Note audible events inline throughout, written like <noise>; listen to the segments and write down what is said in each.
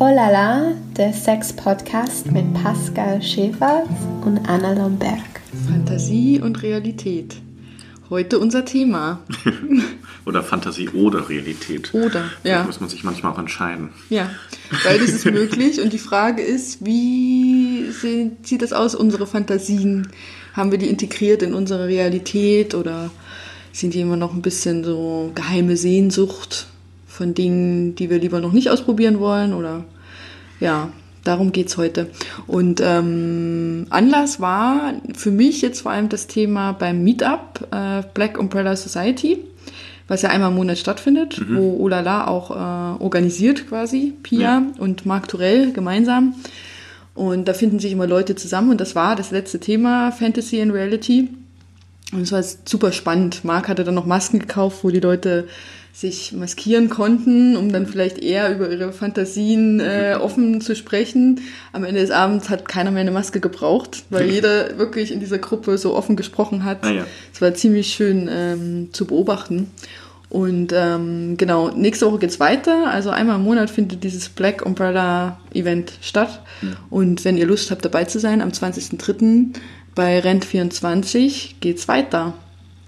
Olala, der Sex-Podcast mit Pascal Schäfer und Anna Lomberg. Fantasie und Realität. Heute unser Thema. <laughs> oder Fantasie oder Realität. Oder, ja. Da muss man sich manchmal auch entscheiden. Ja, beides ist möglich. Und die Frage ist, wie sieht das aus, unsere Fantasien? Haben wir die integriert in unsere Realität oder sind die immer noch ein bisschen so geheime Sehnsucht? Von Dingen, die wir lieber noch nicht ausprobieren wollen oder ja, darum geht es heute. Und ähm, Anlass war für mich jetzt vor allem das Thema beim Meetup äh, Black Umbrella Society, was ja einmal im Monat stattfindet, mhm. wo Olala auch äh, organisiert quasi, Pia ja. und Marc Turell gemeinsam. Und da finden sich immer Leute zusammen und das war das letzte Thema, Fantasy and Reality. Und es war super spannend. Marc hatte dann noch Masken gekauft, wo die Leute sich maskieren konnten, um dann vielleicht eher über ihre Fantasien äh, offen zu sprechen. Am Ende des Abends hat keiner mehr eine Maske gebraucht, weil jeder wirklich in dieser Gruppe so offen gesprochen hat. Es ah, ja. war ziemlich schön ähm, zu beobachten. Und ähm, genau, nächste Woche geht's weiter. Also einmal im Monat findet dieses Black Umbrella Event statt. Mhm. Und wenn ihr Lust habt, dabei zu sein, am 20.03. bei Rent24 geht's weiter.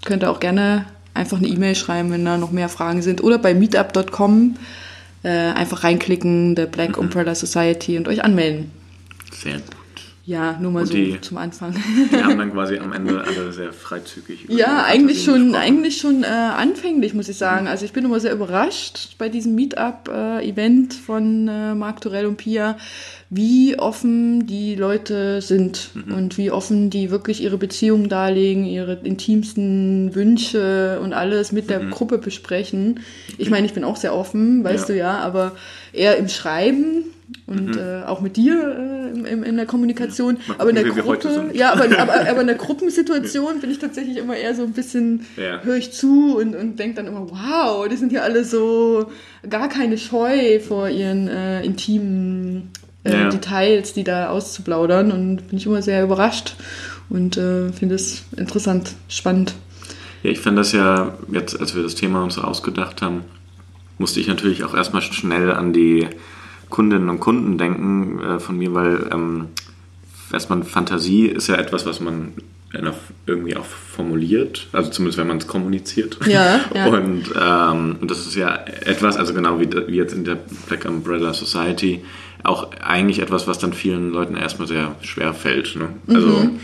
Könnt ihr auch gerne einfach eine E-Mail schreiben, wenn da noch mehr Fragen sind. Oder bei meetup.com äh, einfach reinklicken, der Black mhm. Umbrella Society und euch anmelden. Sehr. Ja, nur mal und so die, zum Anfang. Die haben dann <laughs> quasi am Ende alle sehr freizügig. Ja, eigentlich schon, eigentlich schon äh, anfänglich, muss ich sagen. Also ich bin immer sehr überrascht bei diesem Meetup-Event äh, von äh, Marc Torell und Pia, wie offen die Leute sind mhm. und wie offen die wirklich ihre Beziehungen darlegen, ihre intimsten Wünsche und alles mit der mhm. Gruppe besprechen. Ich meine, ich bin auch sehr offen, weißt ja. du ja, aber eher im Schreiben und mhm. äh, auch mit dir äh, in, in, der Kommunikation. Ja, aber in der Gruppe, ja, aber, <laughs> aber, aber in der Gruppensituation bin ich tatsächlich immer eher so ein bisschen, ja. höre ich zu und, und denke dann immer, wow, die sind ja alle so gar keine Scheu vor ihren äh, intimen äh, ja. Details, die da auszuplaudern und bin ich immer sehr überrascht und äh, finde es interessant, spannend. Ja, ich fand das ja jetzt, als wir das Thema uns ausgedacht haben, musste ich natürlich auch erstmal schnell an die Kundinnen und Kunden denken äh, von mir, weil ähm, erstmal Fantasie ist ja etwas, was man irgendwie auch formuliert, also zumindest wenn man es kommuniziert. Ja, ja. <laughs> Und, ähm, und das ist ja etwas, also genau wie, wie jetzt in der Black Umbrella Society, auch eigentlich etwas, was dann vielen Leuten erstmal sehr schwer fällt. Ne? Also, mhm.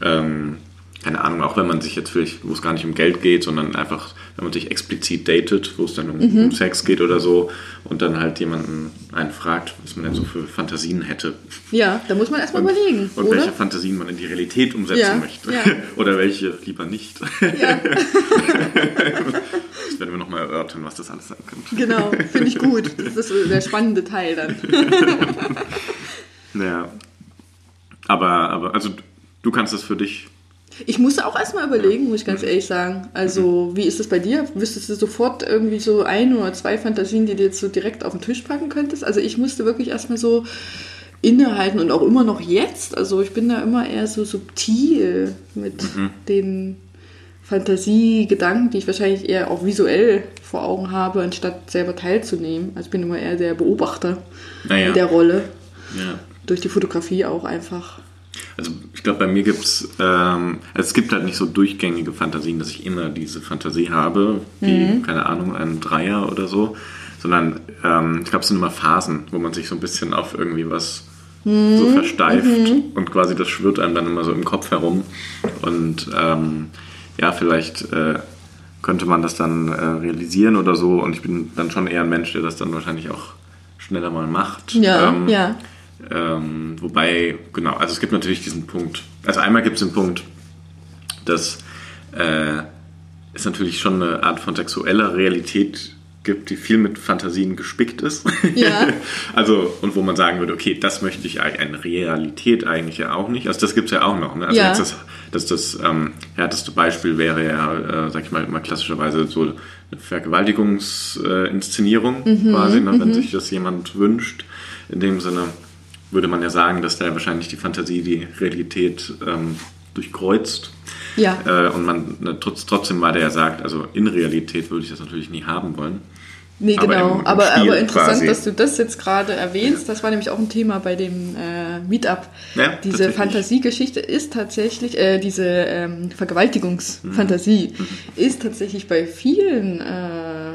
ähm, keine Ahnung, auch wenn man sich jetzt vielleicht, wo es gar nicht um Geld geht, sondern einfach, wenn man sich explizit datet, wo es dann um, mhm. um, Sex geht oder so und dann halt jemanden einen fragt, was man denn so für Fantasien hätte. Ja, da muss man erstmal überlegen. Und oder? welche Fantasien man in die Realität umsetzen ja, möchte. Ja. <laughs> oder welche lieber nicht. Ja. <laughs> das werden wir nochmal erörtern, was das alles sein könnte. Genau, finde ich gut. <laughs> Das ist der spannende Teil dann. ja. Aber, aber, also du kannst das für dich ich musste auch erstmal überlegen, muss ich ganz ehrlich sagen. Also, wie ist das bei dir? Wüsstest du sofort irgendwie so ein oder zwei Fantasien, die du jetzt so direkt auf den Tisch packen könntest? Also, ich musste wirklich erstmal so innehalten und auch immer noch jetzt. Also, ich bin da immer eher so subtil mit mhm. den Fantasiegedanken, die ich wahrscheinlich eher auch visuell vor Augen habe, anstatt selber teilzunehmen. Also, ich bin immer eher der Beobachter naja. in der Rolle. Ja. Durch die Fotografie auch einfach. Also ich glaube, bei mir gibt es, ähm, es gibt halt nicht so durchgängige Fantasien, dass ich immer diese Fantasie habe, wie, mhm. keine Ahnung, ein Dreier oder so, sondern ähm, ich glaube, es sind immer Phasen, wo man sich so ein bisschen auf irgendwie was mhm. so versteift mhm. und quasi das schwirrt einem dann immer so im Kopf herum und ähm, ja, vielleicht äh, könnte man das dann äh, realisieren oder so und ich bin dann schon eher ein Mensch, der das dann wahrscheinlich auch schneller mal macht. Ja, ähm, ja. Ähm, wobei, genau, also es gibt natürlich diesen Punkt. Also einmal gibt es den Punkt, dass äh, es natürlich schon eine Art von sexueller Realität gibt, die viel mit Fantasien gespickt ist. Ja. <laughs> also, und wo man sagen würde, okay, das möchte ich eine Realität eigentlich ja auch nicht. Also das gibt es ja auch noch. Ne? Also ja. das, das, das ähm, härteste Beispiel wäre ja, äh, sag ich mal, mal klassischerweise so eine Vergewaltigungsinszenierung mhm, quasi, ne? wenn mhm. sich das jemand wünscht. In dem Sinne, würde man ja sagen, dass da wahrscheinlich die Fantasie die Realität ähm, durchkreuzt. Ja. Äh, und man ne, trotz, trotzdem, weil der ja sagt, also in Realität würde ich das natürlich nie haben wollen. Nee, Aber genau. im- im aber, aber interessant, quasi. dass du das jetzt gerade erwähnst. Das war nämlich auch ein Thema bei dem äh, Meetup. Ja, diese. Fantasiegeschichte ist tatsächlich, äh, diese ähm, Vergewaltigungsfantasie Mhm. ist tatsächlich bei vielen äh,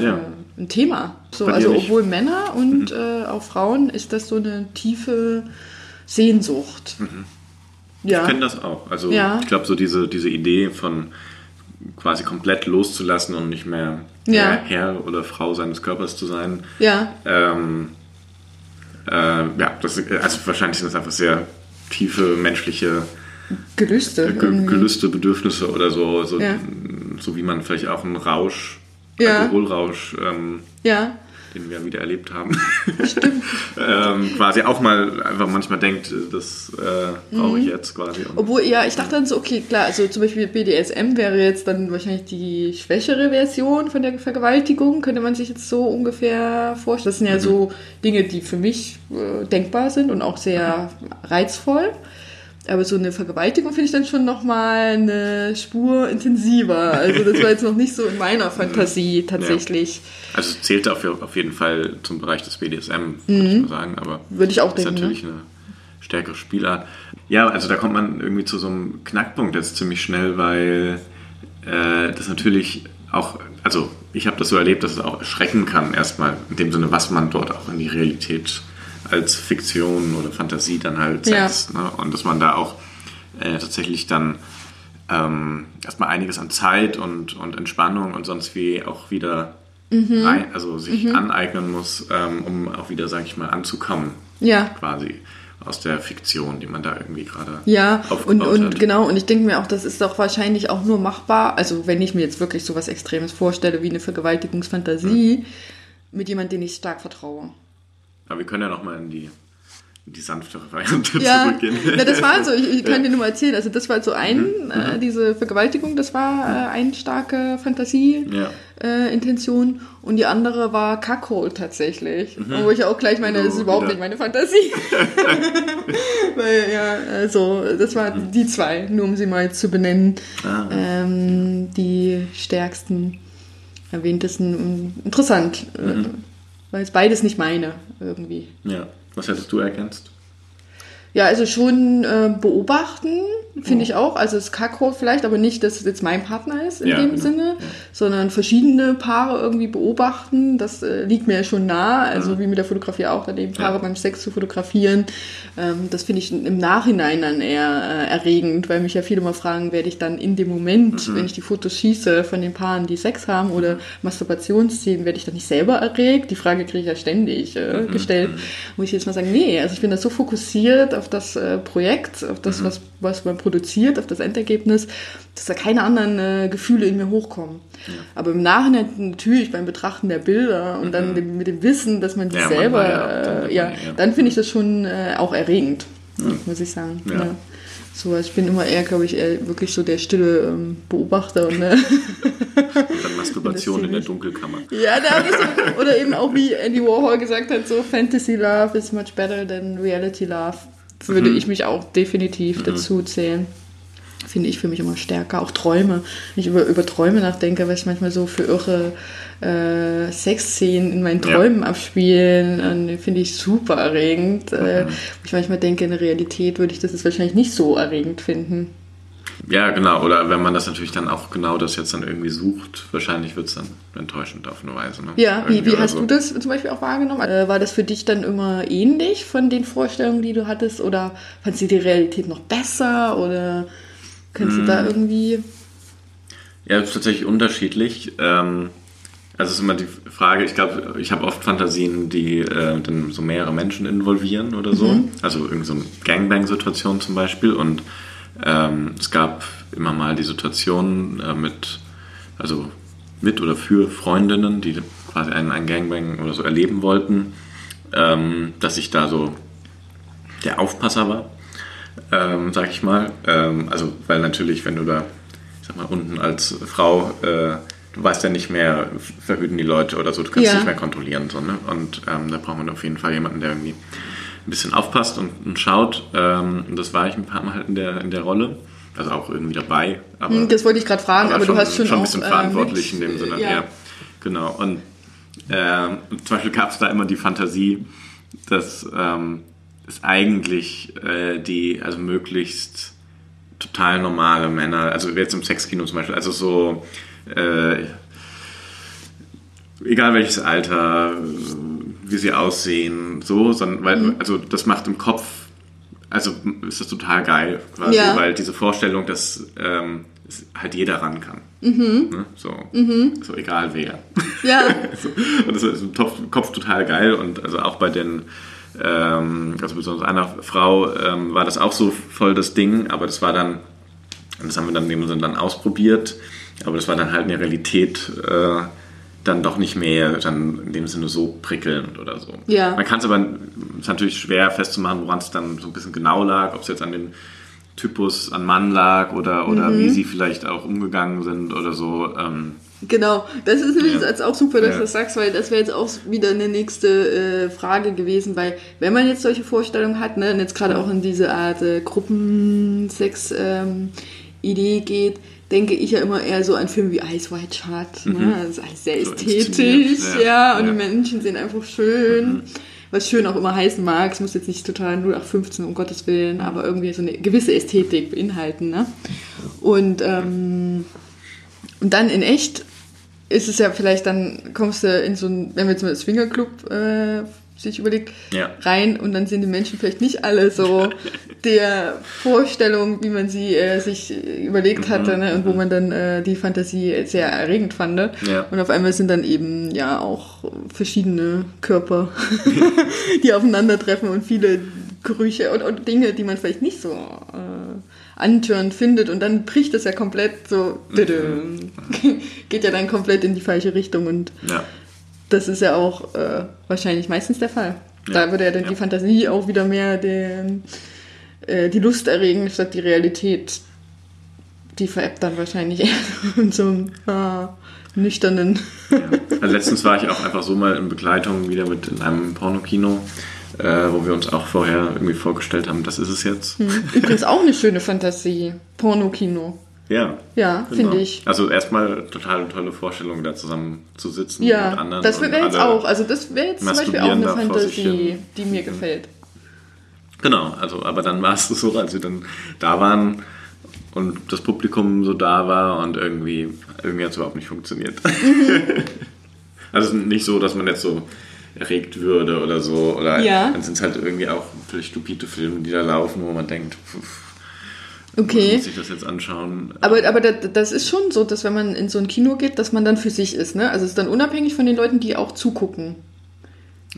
äh, Ja. ein Thema. So, Bei also? Mhm. obwohl Männer und äh, auch Frauen ist das so eine tiefe Sehnsucht. Ja. Mhm. Ich kenne das auch. Also Ja. ich glaube, so diese, diese Idee von quasi komplett loszulassen und nicht mehr Ja. Herr, Herr oder Frau seines Körpers zu sein. ja, Ähm, äh, ja, das, also wahrscheinlich sind das einfach sehr tiefe menschliche Gelüste. Ge irgendwie. Gelüste, Bedürfnisse oder so, so, Ja. so wie man vielleicht auch einen Rausch, Ja. Alkoholrausch, ähm, Ja, den wir wieder erlebt haben, <laughs> <laughs> ähm, quasi auch mal einfach manchmal denkt, das äh, brauche Mhm. ich jetzt quasi. Und, Obwohl, ja, ich dachte dann so, okay, klar, also zum Beispiel BDSM wäre jetzt dann wahrscheinlich die schwächere Version von der Vergewaltigung, könnte man sich jetzt so ungefähr vorstellen. Das sind ja so Dinge, die für mich äh, denkbar sind und auch sehr reizvoll. Aber so eine Vergewaltigung finde ich dann schon nochmal eine Spur intensiver. Also das war jetzt noch nicht so in meiner <laughs> Fantasie tatsächlich. also es zählt auf, auf jeden Fall zum Bereich des BDSM, würde ich mal sagen, aber Würde ich auch ist denken, natürlich eine stärkere Spielart. Ja, also da kommt man irgendwie zu so einem Knackpunkt jetzt ziemlich schnell, weil äh, das natürlich auch, also ich habe das so erlebt, dass es auch erschrecken kann erstmal, in dem Sinne, was man dort auch in die Realität als Fiktion oder Fantasie dann halt Ja. setzt. Ne? Und dass man da auch äh, tatsächlich dann ähm, erstmal einiges an Zeit und, und Entspannung und sonst wie auch wieder Mhm. rein, also sich aneignen muss, ähm, um auch wieder, sag ich mal, anzukommen Ja. quasi aus der Fiktion, die man da irgendwie gerade Ja, und, und hat. genau, und ich denke mir auch, das ist doch wahrscheinlich auch nur machbar, also wenn ich mir jetzt wirklich so was Extremes vorstelle wie eine Vergewaltigungsfantasie mit jemandem, den ich stark vertraue. Aber wir können ja nochmal in die, in die sanftere Variante Ja, zurückgehen. na, das war so, ich, ich kann dir nur mal erzählen, also das war so ein, Mhm, äh, diese Vergewaltigung, das war äh, eine starke Fantasie. Ja. Äh, und die andere war Cuckold tatsächlich. Wo ich auch gleich meine, das ist Oh, überhaupt wieder. nicht meine Fantasie. <laughs> Weil, ja, also, das waren die zwei, nur um sie mal zu benennen. Ah. Ähm, die stärksten, erwähntesten. Interessant, Mhm. Weil es beides nicht meine irgendwie. ja. Was hättest du erkennst? Ja, also schon äh, beobachten, finde Oh. ich auch. Also das Cuckold vielleicht, aber nicht, dass es jetzt mein Partner ist in Ja, dem genau. Sinne, sondern verschiedene Paare irgendwie beobachten. Das äh, liegt mir schon nah. Also wie mit der Fotografie auch, dann eben Paare Ja. beim Sex zu fotografieren. Ähm, das finde ich im Nachhinein dann eher äh, erregend, weil mich ja viele mal fragen, werde ich dann in dem Moment, Mhm. wenn ich die Fotos schieße von den Paaren, die Sex haben oder Masturbationsszenen, werde ich dann nicht selber erregt? Die Frage kriege ich ja ständig äh, Mhm. gestellt. Muss ich jetzt mal sagen, nee, also ich bin da so fokussiert auf das äh, Projekt, auf Mhm. das, was, was man produziert, auf das Endergebnis, dass da keine anderen äh, Gefühle in mir hochkommen. Aber im Nachhinein natürlich beim Betrachten der Bilder und dann dem, mit dem Wissen, dass man Mhm. Ja, man selber, ja dann äh, ja, ja. dann finde ich das schon äh, auch erregend, muss ich sagen. Ja. Ja. So, ich bin immer eher, glaube ich, eher wirklich so der stille ähm, Beobachter und äh, Und dann Masturbation <laughs> in der Dunkelkammer. ja, da so, <laughs> oder eben auch wie Andy Warhol gesagt hat, so Fantasy Love is much better than Reality Love. Würde ich mich auch definitiv dazu zählen. Finde ich für mich immer stärker. Auch Träume. Wenn ich über, über Träume nachdenke, was ich manchmal so für irre äh, Sexszenen in meinen Ja. Träumen abspielen, äh, finde ich super erregend. Äh, wo ich manchmal denke, in der Realität würde ich das jetzt wahrscheinlich nicht so erregend finden. Ja, genau. Oder wenn man das natürlich dann auch genau das jetzt dann irgendwie sucht, wahrscheinlich wird es dann enttäuschend auf eine Weise. Ne? Ja, wie, Irgendwie wie oder hast so. du das zum Beispiel auch wahrgenommen? Äh, war das für dich dann immer ähnlich von den Vorstellungen, die du hattest? Oder fandst du die Realität noch besser? Oder kannst du Mm. da irgendwie. Ja, es ist tatsächlich unterschiedlich. Ähm, also es ist immer die Frage, ich glaube, ich habe oft Fantasien, die äh, dann so mehrere Menschen involvieren oder so. Mhm. Also irgendwie so eine Gangbang-Situation zum Beispiel. Und ähm, es gab immer mal die Situation äh, mit, also mit oder für Freundinnen, die quasi einen, einen Gangbang oder so erleben wollten, ähm, dass ich da so der Aufpasser war, ähm, sag ich mal. Ähm, also, weil natürlich, wenn du da, ich sag mal, unten als Frau, äh, du weißt ja nicht mehr, verhüten die Leute oder so, du kannst Ja. nicht mehr kontrollieren. So, ne? Und ähm, da braucht man auf jeden Fall jemanden, der irgendwie ein bisschen aufpasst und, und schaut. Ähm, und das war ich ein paar Mal halt in der, in der Rolle. Also auch irgendwie dabei. Aber, Hm, Das wollte ich gerade fragen, aber, du hast schon, ein auch. bisschen äh, verantwortlich mit- in dem Sinne. Ja. Ja. genau. Und Ähm, zum Beispiel gab es da immer die Fantasie, dass ähm, es eigentlich äh, die, also möglichst total normale Männer, also jetzt im Sexkino zum Beispiel, also so, äh, egal welches Alter, wie sie aussehen, so, sondern, weil, Mhm. also das macht im Kopf, also ist das total geil, quasi, Ja. weil diese Vorstellung, dass ähm, halt jeder ran kann. Mhm. Ne? So, so egal wer. Ja, <laughs> So, und das ist im Kopf, total geil und also auch bei den, ähm, also besonders einer Frau ähm, war das auch so voll das Ding, aber das war dann, und das haben wir dann in dem Sinne dann ausprobiert, aber das war dann halt in der Realität äh, dann doch nicht mehr dann in dem Sinne so prickelnd oder so. Ja. Man kann es aber, es ist natürlich schwer festzumachen, woran es dann so ein bisschen genau lag, ob es jetzt an den Typus an Mann lag oder, oder Mhm. wie sie vielleicht auch umgegangen sind oder so. Ähm, genau. Das ist nämlich Ja. jetzt auch super, dass Ja. du das sagst, weil das wäre jetzt auch wieder eine nächste äh, Frage gewesen, weil wenn man jetzt solche Vorstellungen hat, ne, und jetzt gerade auch in diese Art äh, Gruppensex-Idee geht, denke ich ja immer eher so an Filme wie Ice White Shut. Ne? Das ist alles sehr Mhm. So ästhetisch, ja, ja. und Ja. die Menschen sehen einfach schön. Was schön auch immer heißen mag, es muss jetzt nicht total 0815 um Gottes Willen, aber irgendwie so eine gewisse Ästhetik beinhalten. Ne? Und, ähm, und dann in echt ist es ja vielleicht dann, kommst du in so ein, wenn wir jetzt mal Swingerclub äh, sich überlegt, Ja. rein und dann sind die Menschen vielleicht nicht alle so <laughs> der Vorstellung, wie man sie äh, sich überlegt hatte ne? und wo man dann äh, die Fantasie sehr erregend fand. Ne? Ja. Und auf einmal sind dann eben ja auch verschiedene Körper, <laughs> <laughs> die aufeinandertreffen und viele Gerüche und, und Dinge, die man vielleicht nicht so äh, antörend findet und dann bricht es ja komplett so, Mhm. geht ja dann komplett in die falsche Richtung und ja. Das ist ja auch äh, wahrscheinlich meistens der Fall. Ja. Da würde ja dann Ja. die Fantasie auch wieder mehr den, äh, die Lust erregen, statt die Realität. Die veräppt dann wahrscheinlich eher <laughs> in so einem ah, nüchternen. Ja. Also letztens war ich auch einfach so mal in Begleitung wieder mit in einem Pornokino, äh, wo wir uns auch vorher irgendwie vorgestellt haben, das ist es jetzt. Übrigens auch eine schöne Fantasie. Pornokino. Ja. Ja, genau. finde ich. Also erstmal total tolle Vorstellung, da zusammen zu sitzen mit Ja, anderen. das wäre jetzt auch, also das wäre jetzt zum Beispiel auch eine Fantasie, die mir gefällt. Genau, also aber dann war es so, als wir dann da waren und das Publikum so da war und irgendwie, irgendwie hat es überhaupt nicht funktioniert. <laughs> also es ist nicht so, dass man jetzt so erregt würde oder so. Oder Ja. dann sind es halt irgendwie auch völlig stupide Filme, die da laufen, wo man denkt, pff, Okay. muss ich das jetzt anschauen? Aber, aber das, das ist schon so, dass wenn man in so ein Kino geht, dass man dann für sich ist, ne? Also es ist dann unabhängig von den Leuten, die auch zugucken.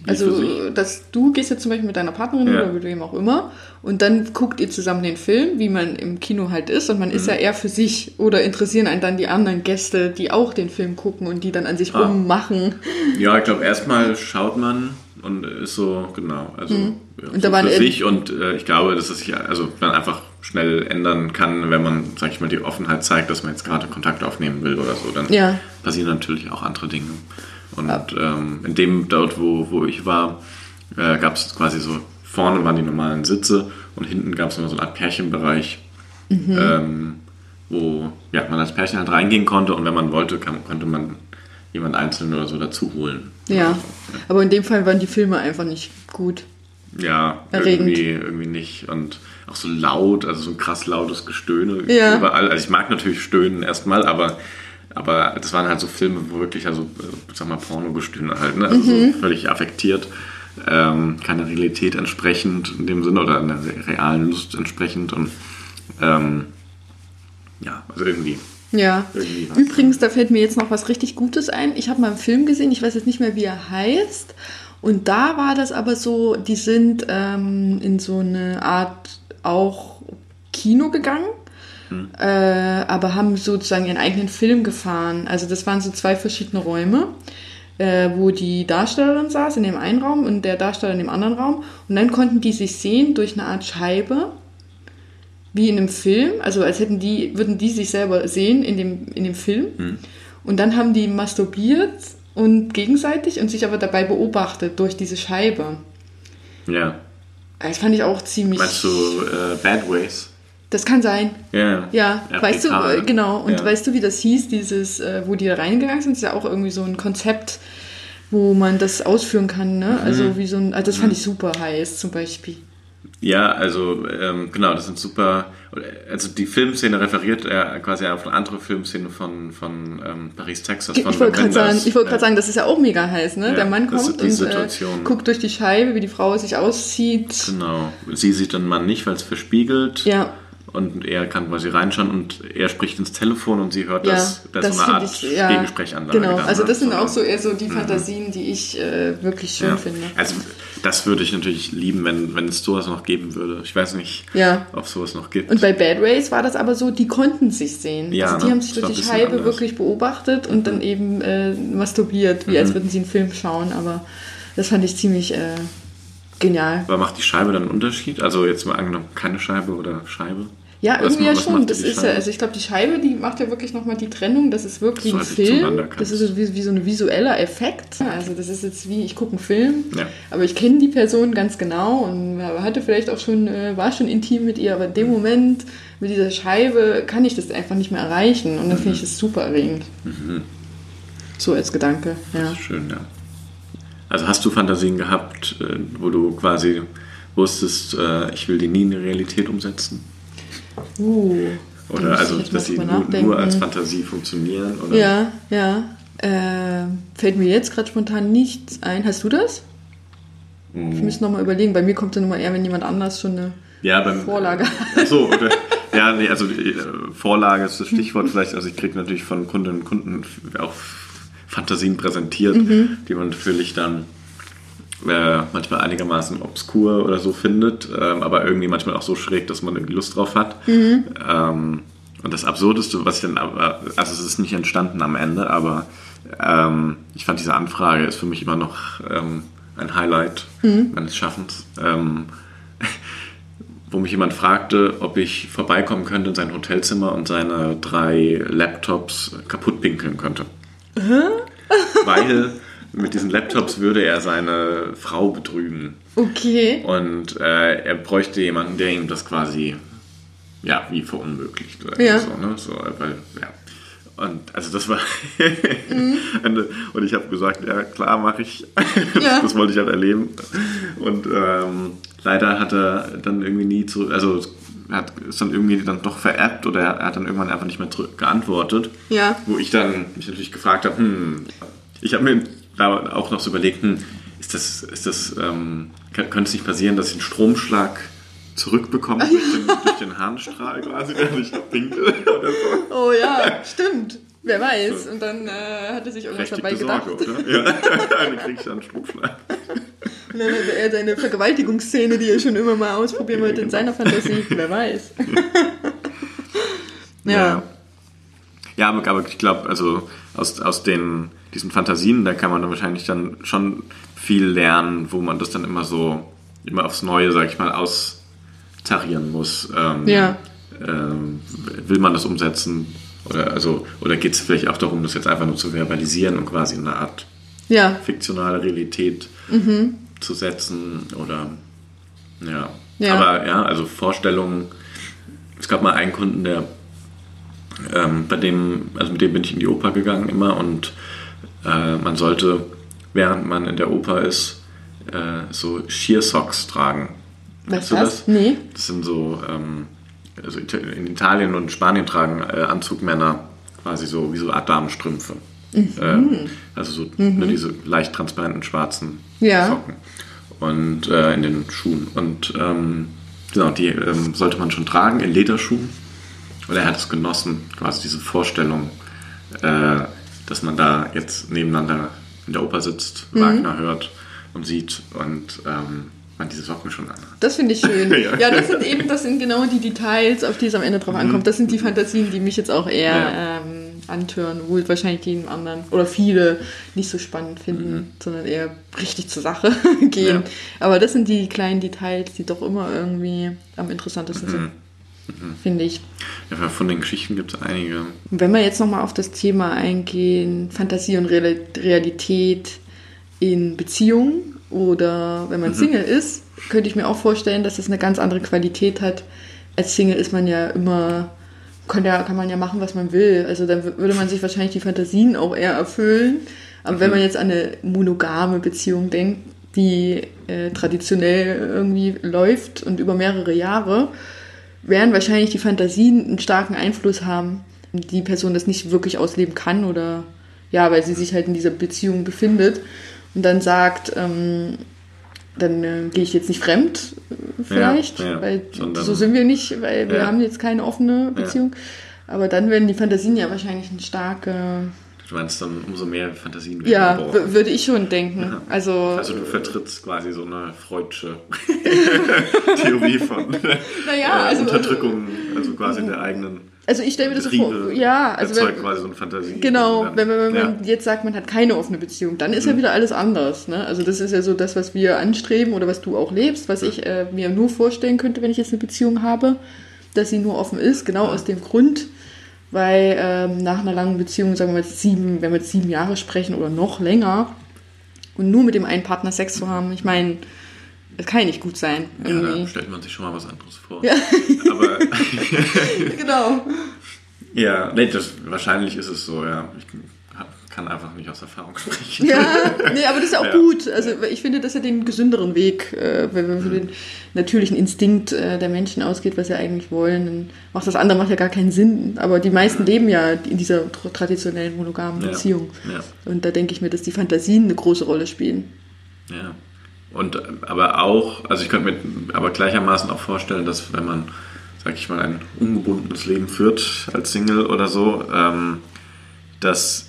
Wie Also, sich? dass du gehst jetzt zum Beispiel mit deiner Partnerin Ja. oder mit wem auch immer und dann guckt ihr zusammen den Film, wie man im Kino halt ist und man Mhm. ist ja eher für sich oder interessieren einen dann die anderen Gäste, die auch den Film gucken und die dann an sich Ah. rummachen. Ja, ich glaube, erstmal schaut man und ist so, genau, also ja, Mhm. Und so für sich und äh, ich glaube, dass es sich also dann einfach schnell ändern kann, wenn man, sag ich mal, die Offenheit zeigt, dass man jetzt gerade Kontakt aufnehmen will oder so, dann Ja. passieren natürlich auch andere Dinge. Und ähm, in dem, dort, wo, wo ich war, äh, gab es quasi so, vorne waren die normalen Sitze und hinten gab es immer so eine Art Pärchenbereich, Mhm. ähm, wo ja, man als Pärchen halt reingehen konnte und wenn man wollte, kann, konnte man jemand einzeln oder so dazu holen. Ja. So. Aber in dem Fall waren die Filme einfach nicht gut. Ja, Erregend. irgendwie, irgendwie nicht. Und auch so laut, also so ein krass lautes Gestöhne Ja. überall. Also ich mag natürlich Stöhnen erstmal, aber, aber das waren halt so Filme, wo wirklich, also äh, sag mal, Pornogestöhne halt, ne? Also Mhm. so völlig affektiert. Ähm, keine Realität entsprechend in dem Sinne oder einer realen Lust entsprechend. Und ähm, ja, also irgendwie. Ja. Irgendwie. Übrigens, da fällt mir jetzt noch was richtig Gutes ein. Ich habe mal einen Film gesehen, ich weiß jetzt nicht mehr, wie er heißt. Und da war das aber so, die sind ähm, in so eine Art auch Kino gegangen, äh, aber haben sozusagen ihren eigenen Film gefahren. Also das waren so zwei verschiedene Räume, äh, wo die Darstellerin saß in dem einen Raum und der Darsteller in dem anderen Raum. Und dann konnten die sich sehen durch eine Art Scheibe wie in einem Film, also als hätten die, würden die sich selber sehen in dem, in dem Film. Hm. Und dann haben die masturbiert und gegenseitig und sich aber dabei beobachtet durch diese Scheibe. Ja. Das fand ich auch ziemlich. Meinst du äh, Bad Ways? Das kann sein. Ja. Ja, RPK, weißt du, äh, genau. Und ja. weißt du, wie das hieß, dieses, äh, wo die da reingegangen sind? Das ist ja auch irgendwie so ein Konzept wo man das ausführen kann, ne? Mhm. Also wie so ein, also das fand ich super heiß zum Beispiel. Ja, also ähm, genau, das sind super. Also die Filmszene referiert äh, quasi auf eine andere Filmszene von, von ähm, Paris, Texas. Von Ich wollte gerade sagen, ich wollte Ja. gerade sagen, das ist ja auch mega heiß, ne? Ja, Der Mann kommt und äh, guckt durch die Scheibe, wie die Frau sich auszieht. Genau. Sie sieht den Mann nicht, weil es verspiegelt. Ja. Und er kann quasi reinschauen und er spricht ins Telefon und sie hört Ja, das. Das ist so eine Art ich- ja, Gegensprechanlage. Genau, dann, also ne? das sind So. auch so eher so die Fantasien, die ich äh, wirklich schön Ja. finde. Also das würde ich natürlich lieben, wenn, wenn es sowas noch geben würde. Ich weiß nicht, Ja. ob es sowas noch gibt. Und bei Bad Race war das aber so, die konnten sich sehen. Ja, also die ne? haben sich Das durch die Scheibe anders. Mhm. wirklich beobachtet und dann eben äh, masturbiert, wie als würden sie einen Film schauen. Aber das fand ich ziemlich äh, genial. Aber macht die Scheibe dann einen Unterschied? Also jetzt mal angenommen, keine Scheibe oder Scheibe? Ja, Was irgendwie ja schon. Das ist ja, also ich glaube, die Scheibe, die macht ja wirklich nochmal die Trennung. Das ist wirklich Dass ein Film. Das ist so wie, wie so ein visueller Effekt. Also das ist jetzt wie, ich gucke einen Film, Ja. aber ich kenne die Person ganz genau und hatte vielleicht auch schon, äh, war schon intim mit ihr, aber in dem Moment mit dieser Scheibe kann ich das einfach nicht mehr erreichen und dann finde ich das super erregend. So als Gedanke, ja. Das ist schön, ja. Also hast du Fantasien gehabt, äh, wo du quasi wusstest, äh, ich will die nie in die Realität umsetzen? Uh, Oder also, dass sie nur, nur als Fantasie funktionieren? Oder? Ja, ja. Äh, fällt mir jetzt gerade spontan nichts ein. Hast du das? Hm. Ich müsste nochmal überlegen. Bei mir kommt dann immer eher, wenn jemand anders schon eine Ja, beim, Vorlage hat. So, oder? <laughs> Ja, nee, also äh, Vorlage ist das Stichwort vielleicht. Also ich kriege natürlich von Kundinnen und Kunden auch Fantasien präsentiert, Mhm. die man natürlich dann äh, manchmal einigermaßen obskur oder so findet, ähm, aber irgendwie manchmal auch so schräg, dass man irgendwie Lust drauf hat. Mhm. Ähm, und das Absurdeste, was ich dann, aber, also es ist nicht entstanden am Ende, aber ähm, ich fand diese Anfrage ist für mich immer noch ähm, ein Highlight Mhm. meines Schaffens. Ähm, <laughs> wo mich jemand fragte, ob ich vorbeikommen könnte in sein Hotelzimmer und seine drei Laptops kaputt pinkeln könnte. Weil mit diesen Laptops würde er seine Frau betrügen. Okay. Und äh, er bräuchte jemanden, der ihm das quasi, ja, wie verunmöglicht. Oder Ja. So, ne? so, weil, ja. Und also das war. <laughs> Mhm. Und ich habe gesagt, ja klar, mache ich. <laughs> Ja. das wollte ich halt erleben. Und ähm, leider hat er dann irgendwie nie zu. Also er hat ist dann irgendwie dann doch vererbt oder er hat dann irgendwann einfach nicht mehr zurück geantwortet. Ja. Wo ich dann mich natürlich gefragt habe, hm, ich habe mir da auch noch so überlegt, ist das, ist das, ähm, kann- könnte es nicht passieren, dass ich einen Stromschlag zurückbekomme durch den, durch den Harnstrahl quasi, wenn ich pinkel oder so. Oh ja, stimmt. Wer weiß. Und dann äh, hat er sich irgendwas dabei gedacht. Sorge, oder? Ja, <laughs> dann krieg ich einen Stromschlag. Und dann hatte er seine Vergewaltigungsszene, die er schon immer mal ausprobieren wollte in seiner Fantasie. Wer weiß. ja. Ja, aber, aber ich glaube, also aus, aus den, diesen Fantasien, da kann man dann wahrscheinlich dann schon viel lernen, wo man das dann immer so, immer aufs Neue, sag ich mal, austarieren muss. Ähm, Ja. ähm, will man das umsetzen? Oder, also, oder geht es vielleicht auch darum, das jetzt einfach nur zu verbalisieren und quasi in eine Art Ja. fiktionale Realität zu setzen? Oder ja. Ja. Aber ja, also Vorstellungen. Es gab mal einen Kunden, der ähm, bei dem, also mit dem bin ich in die Oper gegangen immer und äh, man sollte, während man in der Oper ist, äh, so Sheer-Socks tragen. Was du das? Nee. Das sind so, ähm, also in Italien und Spanien tragen äh, Anzugmänner quasi so wie so Damenstrümpfe. Mhm. Äh, also so nur diese leicht transparenten schwarzen Ja. Socken. Und äh, in den Schuhen. Und ähm, genau, die ähm, sollte man schon tragen in Lederschuhen. Und er hat es genossen, quasi diese Vorstellung, äh, dass man da jetzt nebeneinander in der Oper sitzt, Mhm. Wagner hört und sieht und ähm, man diese Socken schon anhat. Das finde ich schön. <laughs> Ja. ja. das sind eben, das sind genau die Details, auf die es am Ende drauf ankommt. Das sind die Fantasien, die mich jetzt auch eher Ja. ähm, antören, obwohl wahrscheinlich die anderen oder viele nicht so spannend finden, sondern eher richtig zur Sache <laughs> gehen. Ja. Aber das sind die kleinen Details, die doch immer irgendwie am interessantesten sind, finde ich. Ja, von den Geschichten gibt es einige. Wenn wir jetzt nochmal auf das Thema eingehen, Fantasie und Real- Realität in Beziehungen oder wenn man Single ist, könnte ich mir auch vorstellen, dass es eine ganz andere Qualität hat. Als Single ist man ja immer, kann, ja, kann man ja machen, was man will. Also dann würde man sich wahrscheinlich die Fantasien auch eher erfüllen, Aber wenn man jetzt an eine monogame Beziehung denkt, die äh, traditionell irgendwie läuft und über mehrere Jahre, werden wahrscheinlich die Fantasien einen starken Einfluss haben, die Person das nicht wirklich ausleben kann oder ja, weil sie sich halt in dieser Beziehung befindet und dann sagt, ähm, dann äh, gehe ich jetzt nicht fremd, äh, vielleicht, Ja, ja, weil sondern- so sind wir nicht, weil wir Ja. haben jetzt keine offene Beziehung. Aber dann werden die Fantasien ja wahrscheinlich eine starke, Du meinst dann umso mehr Fantasien werden ja, würde ich schon denken. Also, Also du vertrittst quasi so eine freudsche <laughs> Theorie von naja, äh, also, Unterdrückung, also quasi der eigenen also ich stelle mir das so vor, ja, also erzeugt wenn, quasi so eine Fantasie. Genau, Dann- wenn, man- wenn ja. man jetzt sagt, man hat keine offene Beziehung, dann ist ja wieder alles anders. Ne? Also das ist ja so das, was wir anstreben oder was du auch lebst, was ich äh, mir nur vorstellen könnte, wenn ich jetzt eine Beziehung habe, dass sie nur offen ist, genau aus dem Grund, weil ähm, nach einer langen Beziehung, sagen wir mal jetzt sieben, wenn wir jetzt sieben Jahre sprechen oder noch länger und nur mit dem einen Partner Sex zu haben, ich meine, das kann ja nicht gut sein. Ja, da stellt man sich schon mal was anderes vor. Ja. <laughs> Aber <laughs> genau. ja, nee, das, wahrscheinlich ist es so, ja. Ich kann einfach nicht aus Erfahrung sprechen. Ja, <laughs> nee, aber das ist ja auch Ja. gut. Also ich finde, das ist ja den gesünderen Weg, äh, wenn man von den natürlichen Instinkt äh, der Menschen ausgeht, was sie eigentlich wollen. Dann macht das andere macht ja gar keinen Sinn. Aber die meisten leben ja in dieser tra- traditionellen monogamen Ja. Beziehung. Ja. Und da denke ich mir, dass die Fantasien eine große Rolle spielen. Ja. Und aber auch, also ich könnte mir aber gleichermaßen auch vorstellen, dass wenn man, sag ich mal, ein ungebundenes Leben führt als Single oder so, ähm, dass,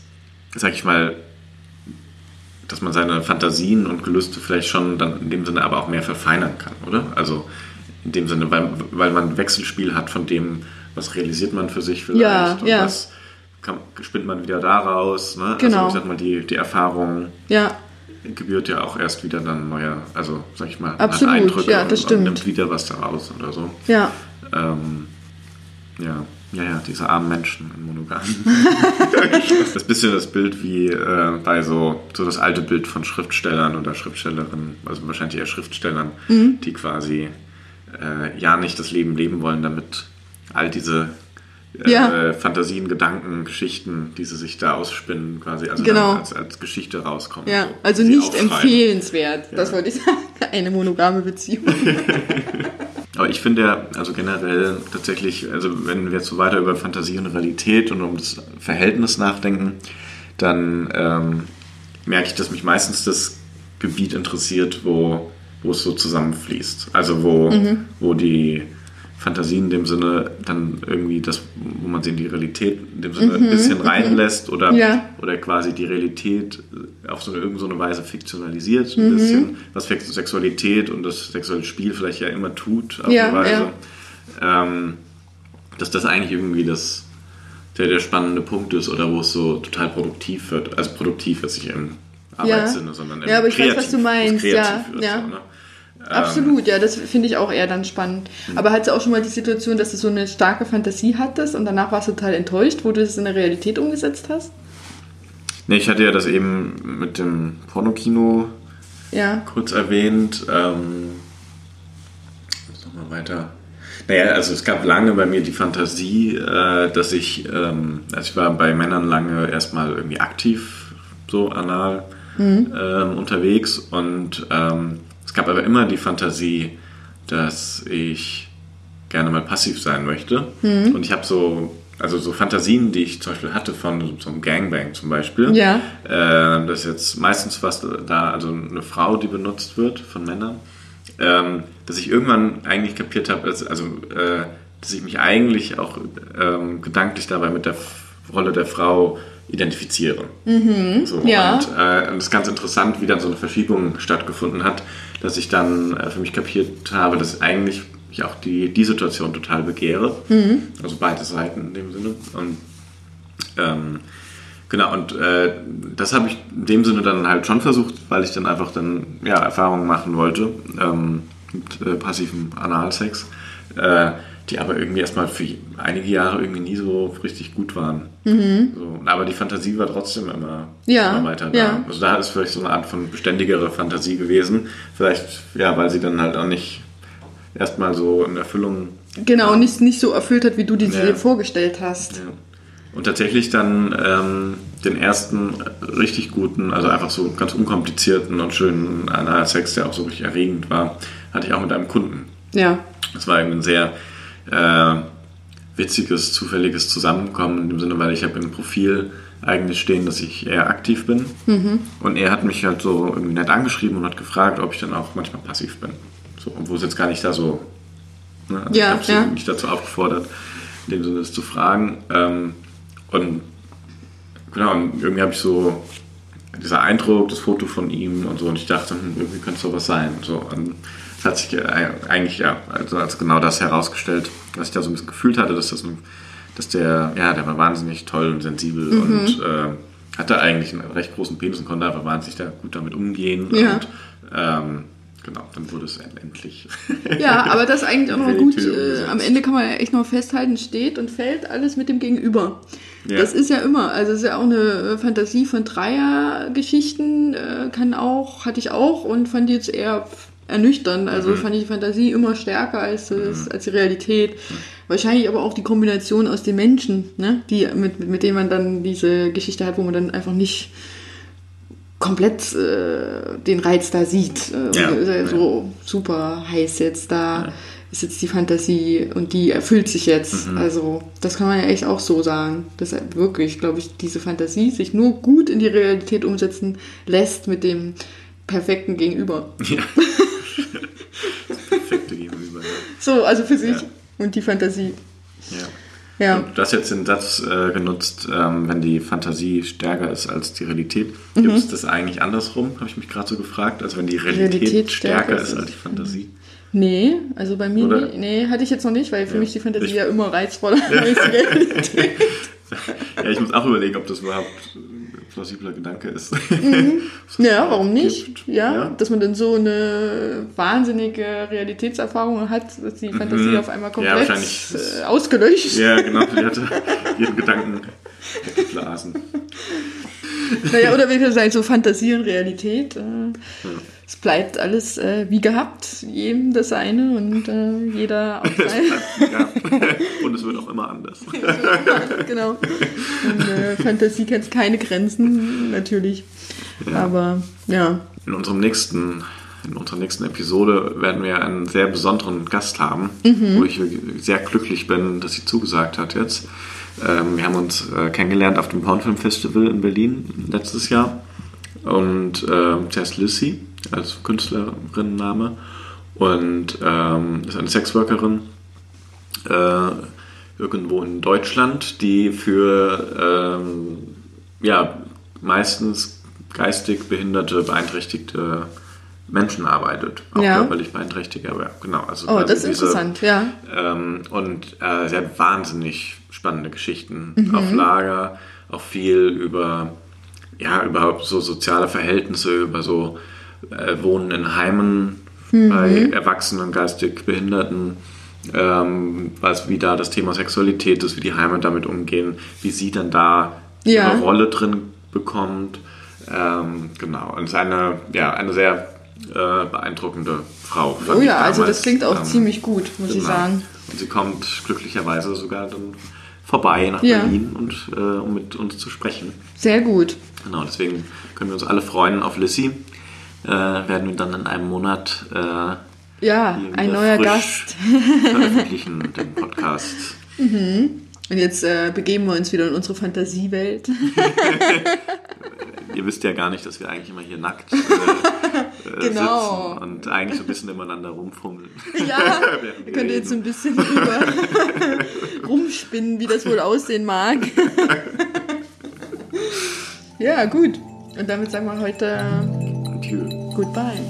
sag ich mal, dass man seine Fantasien und Gelüste vielleicht schon dann in dem Sinne aber auch mehr verfeinern kann, oder? Also in dem Sinne, weil, weil man ein Wechselspiel hat von dem, was realisiert man für sich vielleicht Ja, und ja. was kann, spinnt man wieder daraus. Ne? Genau. Also ich sag mal, die, die Erfahrung Ja, gebührt ja auch erst wieder dann neuer, also sag ich mal, Absolut, hat Eindrücke ja, das und, stimmt. und nimmt wieder was daraus oder so. ja. Ähm, ja, ja, ja, diese armen Menschen in Monogamen. <laughs> das ist ein bisschen das Bild wie äh, bei so, so das alte Bild von Schriftstellern oder Schriftstellerinnen, also wahrscheinlich eher Schriftstellern, Mhm. die quasi äh, ja nicht das Leben leben wollen, damit all diese äh, Ja. Fantasien, Gedanken, Geschichten, die sie sich da ausspinnen, quasi also Genau. als, als Geschichte rauskommen. Ja, so, also nicht empfehlenswert, das wollte ich sagen. Eine monogame Beziehung. <laughs> Aber ich finde ja, also generell tatsächlich, also wenn wir jetzt so weiter über Fantasie und Realität und um das Verhältnis nachdenken, dann ähm, merke ich, dass mich meistens das Gebiet interessiert, wo, wo es so zusammenfließt. Also wo, Mhm. wo die Fantasie in dem Sinne dann irgendwie das, wo man sie in die Realität in dem Sinne ein bisschen reinlässt oder, Mhm. Ja. oder quasi die Realität auf so eine, irgend so eine Weise fiktionalisiert, Mhm. ein bisschen, was Sex- Sexualität und das sexuelle Spiel vielleicht ja immer tut, auf Ja, eine Weise. Ähm, dass das eigentlich irgendwie das, der, der spannende Punkt ist oder wo es so total produktiv wird. Also produktiv jetzt nicht im Arbeitssinne, sondern im Ja, aber ich weiß, was du kreativ- meinst, kreativ ja, ja. So, ne? Absolut, ja, das finde ich auch eher dann spannend. Mhm. Aber hattest du auch schon mal die Situation, dass du so eine starke Fantasie hattest und danach warst du total enttäuscht, wo du das in der Realität umgesetzt hast? Nee, ich hatte ja das eben mit dem Pornokino Ja. kurz erwähnt. Ähm, muss noch mal weiter. Naja, also es gab lange bei mir die Fantasie, äh, dass ich, ähm, also ich war bei Männern lange erstmal irgendwie aktiv, so anal ähm, unterwegs und ähm, es gab aber immer die Fantasie, dass ich gerne mal passiv sein möchte. Und ich habe so, also so Fantasien, die ich zum Beispiel hatte von so einem Gangbang zum Beispiel. Ja. Äh, das ist jetzt meistens was da, also eine Frau, die benutzt wird von Männern. Ähm, dass ich irgendwann eigentlich kapiert habe, also, äh, dass ich mich eigentlich auch ähm, gedanklich dabei mit der Rolle der Frau identifiziere. So, ja. Und äh, ist ganz interessant, wie dann so eine Verschiebung stattgefunden hat, dass ich dann äh, für mich kapiert habe, dass eigentlich ich auch die, die Situation total begehre. Also beide Seiten in dem Sinne. Und ähm, genau, und äh, das habe ich in dem Sinne dann halt schon versucht, weil ich dann einfach dann ja, Erfahrungen machen wollte ähm, mit äh, passivem Analsex, äh, die aber irgendwie erstmal für einige Jahre irgendwie nie so richtig gut waren. So, aber die Fantasie war trotzdem immer, Ja, immer weiter da. ja. Also da ist vielleicht so eine Art von beständigere Fantasie gewesen. Vielleicht, ja, weil sie dann halt auch nicht erstmal so in Erfüllung Genau, nicht, nicht so erfüllt hat, wie du die Ja. dir vorgestellt hast. ja. Und tatsächlich dann ähm, den ersten richtig guten, also einfach so ganz unkomplizierten und schönen Analsex, der auch so richtig erregend war, hatte ich auch mit einem Kunden. Ja. Das war eben ein sehr äh, witziges, zufälliges Zusammenkommen in dem Sinne, weil ich habe im Profil eigentlich stehen, dass ich eher aktiv bin. Und er hat mich halt so irgendwie nett angeschrieben und hat gefragt, ob ich dann auch manchmal passiv bin. So, obwohl es jetzt gar nicht da so. Ne? Also Ja, ich habe ja. mich dazu aufgefordert, in dem Sinne das zu fragen. Ähm, und genau, und irgendwie habe ich so dieser Eindruck, das Foto von ihm und so, und ich dachte, hm, irgendwie könnte es sowas sein. So, und hat sich äh, eigentlich ja also als genau das herausgestellt, was ich da so ein bisschen gefühlt hatte, dass das ein, dass der, ja, der war wahnsinnig toll und sensibel Mhm. und äh, hatte eigentlich einen recht großen Penis und konnte einfach wahnsinnig da gut damit umgehen. Ja. Und ähm, genau, dann wurde es endlich. <laughs> Ja, aber das ist eigentlich auch noch gut. Äh, am Ende kann man ja echt noch festhalten, steht und fällt alles mit dem Gegenüber. Ja. Das ist ja immer, also es ist ja auch eine äh, Fantasie von Dreiergeschichten, äh, kann auch, hatte ich auch und fand jetzt eher ernüchternd. Also Mhm. fand ich die Fantasie immer stärker als, das, als die Realität. Wahrscheinlich aber auch die Kombination aus den Menschen, ne? die, mit, mit denen man dann diese Geschichte hat, wo man dann einfach nicht komplett äh, den Reiz da sieht. Äh, Ja, ja ja. so super heiß jetzt da. Ist jetzt die Fantasie und die erfüllt sich jetzt. Mhm. Also, das kann man ja echt auch so sagen. Dass halt wirklich, glaube ich, diese Fantasie sich nur gut in die Realität umsetzen lässt mit dem perfekten Gegenüber. <laughs> ja. das perfekte Gegenüber. ja. So, also für sich Ja. und die Fantasie. Ja. Ja. Und du hast jetzt den Satz äh, genutzt, ähm, wenn die Fantasie stärker ist als die Realität. Mhm. Gibt es das eigentlich andersrum, habe ich mich gerade so gefragt? Also wenn die Realität, Realität stärker, stärker ist ist als die Fantasie? Nee, also bei mir, Oder? nee, hatte ich jetzt noch nicht, weil für Ja. mich die Fantasie Ich- ja immer reizvoller als <laughs> die Realität. <laughs> Ja, ich muss auch überlegen, ob das überhaupt plausibler Gedanke ist. <laughs> Ja, warum nicht? Ja, Ja. dass man dann so eine wahnsinnige Realitätserfahrung hat, dass die Fantasie auf einmal Ja, komplett äh, ausgelöscht. ja, <laughs> genau, die hatte jeden Gedanken geblasen. Naja, oder das halt so Fantasie und Realität. Äh, Es bleibt alles äh, wie gehabt, jedem das seine und äh, jeder <laughs> auf sein. Ja. <laughs> Und es wird auch immer anders. <laughs> genau. Und, äh, Fantasie kennt keine Grenzen, natürlich. Aber ja. In unserem nächsten, in unserer nächsten Episode werden wir einen sehr besonderen Gast haben, Mhm. wo ich sehr glücklich bin, dass sie zugesagt hat jetzt. Ähm, wir haben uns äh, kennengelernt auf dem Pornfilm Festival in Berlin letztes Jahr. Und sie heißt Lissy als Künstlerinnenname und ähm, ist eine Sexworkerin äh, irgendwo in Deutschland, die für ähm, ja, meistens geistig behinderte, beeinträchtigte Menschen arbeitet. Auch Ja. körperlich beeinträchtigte, aber genau. Also Oh, das ist diese- interessant, ja. ähm, und äh, sie hat wahnsinnig spannende Geschichten Mhm. auf Lager, auch viel über, ja, überhaupt so soziale Verhältnisse, über so äh, Wohnen in Heimen Mhm. bei Erwachsenen, geistig Behinderten, ähm, was, wie da das Thema Sexualität ist, wie die Heime damit umgehen, wie sie dann da Ja. ihre Rolle drin bekommt. Ähm, genau, und es ist eine, ja, eine sehr äh, beeindruckende Frau. Oh ich ja, also damals. das klingt auch Ähm, ziemlich gut, muss ich Genau. sagen. Und sie kommt glücklicherweise sogar dann vorbei nach Ja. Berlin und äh, um mit uns zu sprechen. Sehr gut. Genau, deswegen können wir uns alle freuen auf Lissy. Äh, werden wir dann in einem Monat äh, Ja, ein neuer Gast. <laughs> veröffentlichen, den Podcast. Und jetzt äh, begeben wir uns wieder in unsere Fantasiewelt. <laughs> Ihr wisst ja gar nicht, dass wir eigentlich immer hier nackt äh, <laughs> äh, Genau. sitzen und eigentlich so ein bisschen übereinander rumfummeln. <laughs> Ja, <laughs> ihr wir könnt jetzt so reden. ein bisschen drüber rumspinnen, wie das wohl aussehen mag. ja, gut. Und damit sagen wir heute Adieu. Goodbye.